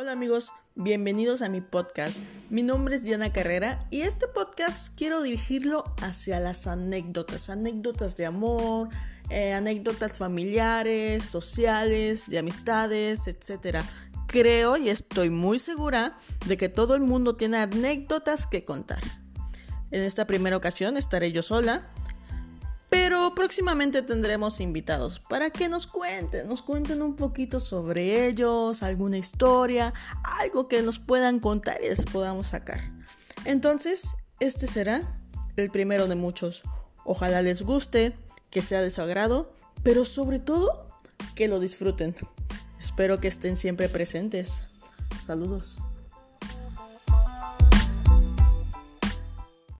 Hola amigos, bienvenidos a mi podcast. Mi nombre es Diana Carrera y este podcast quiero dirigirlo hacia las anécdotas, anécdotas de amor, eh, anécdotas familiares, sociales, de amistades, etc. Creo y estoy muy segura de que todo el mundo tiene anécdotas que contar. En esta primera ocasión estaré yo sola pero próximamente tendremos invitados para que nos cuenten, nos cuenten un poquito sobre ellos, alguna historia, algo que nos puedan contar y les podamos sacar. Entonces, este será el primero de muchos. Ojalá les guste, que sea de su agrado, pero sobre todo que lo disfruten. Espero que estén siempre presentes. Saludos.